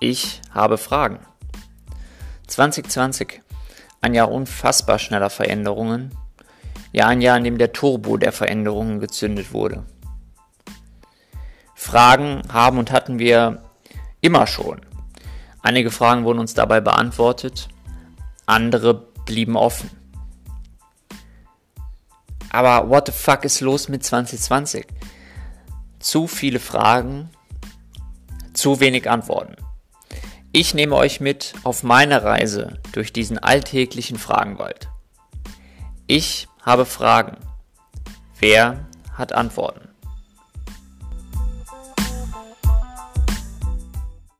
Ich habe Fragen. 2020. Ein Jahr unfassbar schneller Veränderungen. Ja, ein Jahr, in dem der Turbo der Veränderungen gezündet wurde. Fragen haben und hatten wir immer schon. Einige Fragen wurden uns dabei beantwortet, andere blieben offen. Aber what the fuck ist los mit 2020? Zu viele Fragen, zu wenig Antworten. Ich nehme euch mit auf meine Reise durch diesen alltäglichen Fragenwald. Ich habe Fragen. Wer hat Antworten?